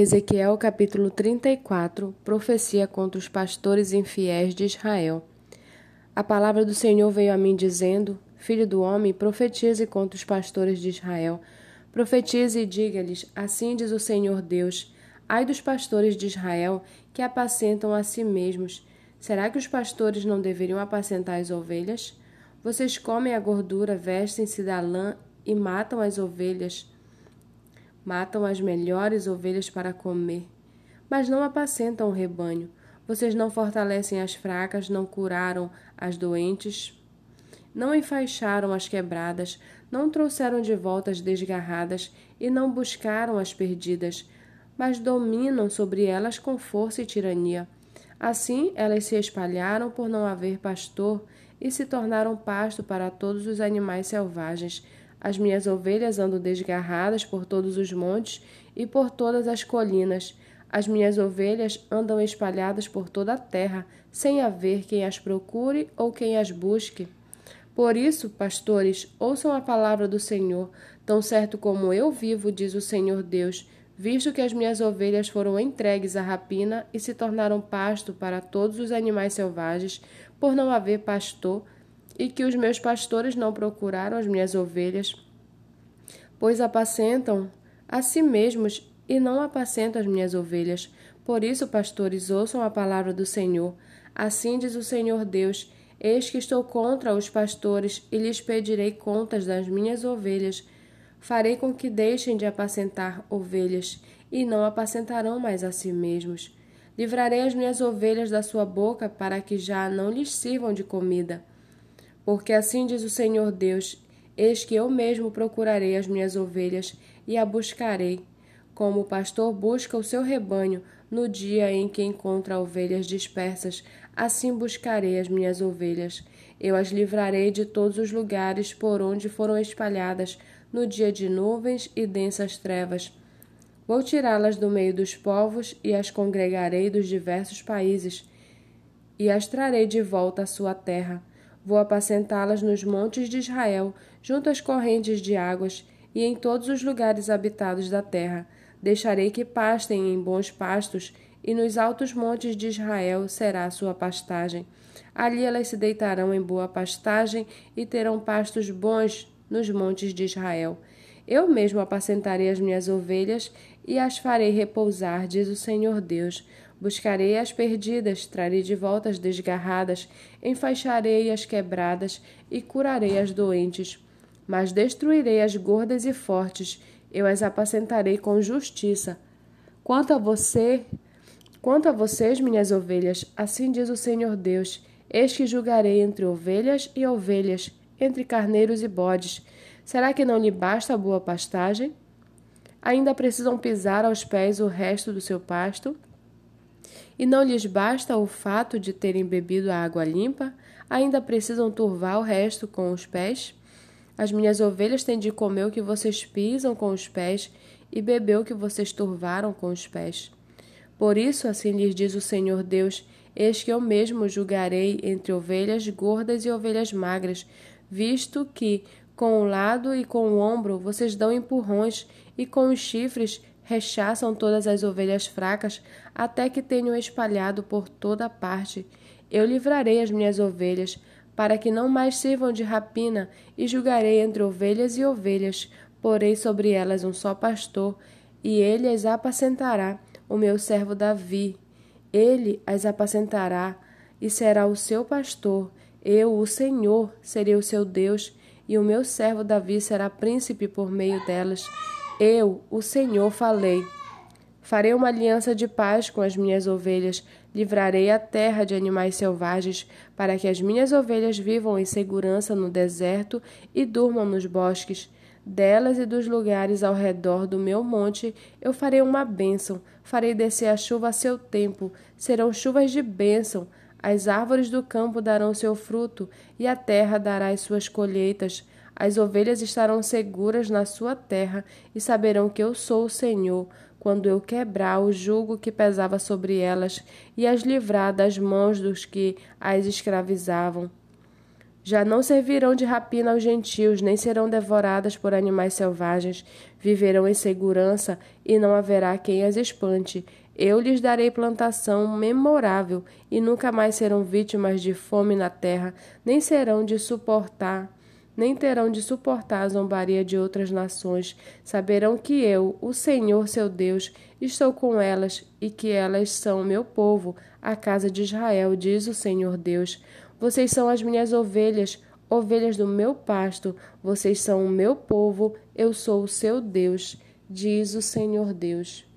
Ezequiel capítulo 34 Profecia contra os pastores infiéis de Israel. A palavra do Senhor veio a mim dizendo: Filho do homem, profetize contra os pastores de Israel. Profetize e diga-lhes: Assim diz o Senhor Deus: Ai dos pastores de Israel que apacentam a si mesmos. Será que os pastores não deveriam apacentar as ovelhas? Vocês comem a gordura, vestem-se da lã e matam as ovelhas matam as melhores ovelhas para comer, mas não apacentam o rebanho. Vocês não fortalecem as fracas, não curaram as doentes, não enfaixaram as quebradas, não trouxeram de volta as desgarradas e não buscaram as perdidas, mas dominam sobre elas com força e tirania. Assim elas se espalharam por não haver pastor e se tornaram pasto para todos os animais selvagens. As minhas ovelhas andam desgarradas por todos os montes e por todas as colinas. As minhas ovelhas andam espalhadas por toda a terra, sem haver quem as procure ou quem as busque. Por isso, pastores, ouçam a palavra do Senhor, tão certo como eu vivo, diz o Senhor Deus, visto que as minhas ovelhas foram entregues à rapina e se tornaram pasto para todos os animais selvagens, por não haver pastor e que os meus pastores não procuraram as minhas ovelhas, pois apacentam a si mesmos e não apacentam as minhas ovelhas. Por isso, pastores, ouçam a palavra do Senhor. Assim diz o Senhor Deus: Eis que estou contra os pastores e lhes pedirei contas das minhas ovelhas. Farei com que deixem de apacentar ovelhas e não apacentarão mais a si mesmos. Livrarei as minhas ovelhas da sua boca para que já não lhes sirvam de comida. Porque assim diz o Senhor Deus: Eis que eu mesmo procurarei as minhas ovelhas e a buscarei, como o pastor busca o seu rebanho no dia em que encontra ovelhas dispersas, assim buscarei as minhas ovelhas. Eu as livrarei de todos os lugares por onde foram espalhadas no dia de nuvens e densas trevas. Vou tirá-las do meio dos povos e as congregarei dos diversos países, e as trarei de volta à sua terra Vou apacentá-las nos montes de Israel, junto às correntes de águas, e em todos os lugares habitados da terra. Deixarei que pastem em bons pastos, e nos altos montes de Israel será a sua pastagem. Ali elas se deitarão em boa pastagem e terão pastos bons nos montes de Israel. Eu mesmo apacentarei as minhas ovelhas e as farei repousar, diz o Senhor Deus. Buscarei as perdidas, trarei de volta as desgarradas, enfaixarei as quebradas e curarei as doentes. Mas destruirei as gordas e fortes, eu as apacentarei com justiça. Quanto a você, quanto a vocês, minhas ovelhas, assim diz o Senhor Deus: Eis que julgarei entre ovelhas e ovelhas, entre carneiros e bodes. Será que não lhe basta a boa pastagem? Ainda precisam pisar aos pés o resto do seu pasto? E não lhes basta o fato de terem bebido a água limpa, ainda precisam turvar o resto com os pés? As minhas ovelhas têm de comer o que vocês pisam com os pés e beber o que vocês turvaram com os pés. Por isso, assim lhes diz o Senhor Deus: Eis que eu mesmo julgarei entre ovelhas gordas e ovelhas magras, visto que, com o lado e com o ombro, vocês dão empurrões, e com os chifres rechaçam todas as ovelhas fracas, até que tenham espalhado por toda parte. Eu livrarei as minhas ovelhas, para que não mais sirvam de rapina, e julgarei entre ovelhas e ovelhas. Porei sobre elas um só pastor, e ele as apacentará, o meu servo Davi. Ele as apacentará, e será o seu pastor. Eu, o Senhor, serei o seu Deus, e o meu servo Davi será príncipe por meio delas. Eu, o Senhor, falei. Farei uma aliança de paz com as minhas ovelhas, livrarei a terra de animais selvagens, para que as minhas ovelhas vivam em segurança no deserto e durmam nos bosques. Delas e dos lugares ao redor do meu monte eu farei uma bênção, farei descer a chuva a seu tempo, serão chuvas de bênção. As árvores do campo darão seu fruto, e a terra dará as suas colheitas. As ovelhas estarão seguras na sua terra e saberão que eu sou o Senhor, quando eu quebrar o jugo que pesava sobre elas e as livrar das mãos dos que as escravizavam. Já não servirão de rapina aos gentios, nem serão devoradas por animais selvagens. Viverão em segurança e não haverá quem as espante. Eu lhes darei plantação memorável e nunca mais serão vítimas de fome na terra, nem serão de suportar nem terão de suportar a zombaria de outras nações. Saberão que eu, o Senhor seu Deus, estou com elas e que elas são meu povo, a casa de Israel, diz o Senhor Deus. Vocês são as minhas ovelhas, ovelhas do meu pasto, vocês são o meu povo, eu sou o seu Deus, diz o Senhor Deus.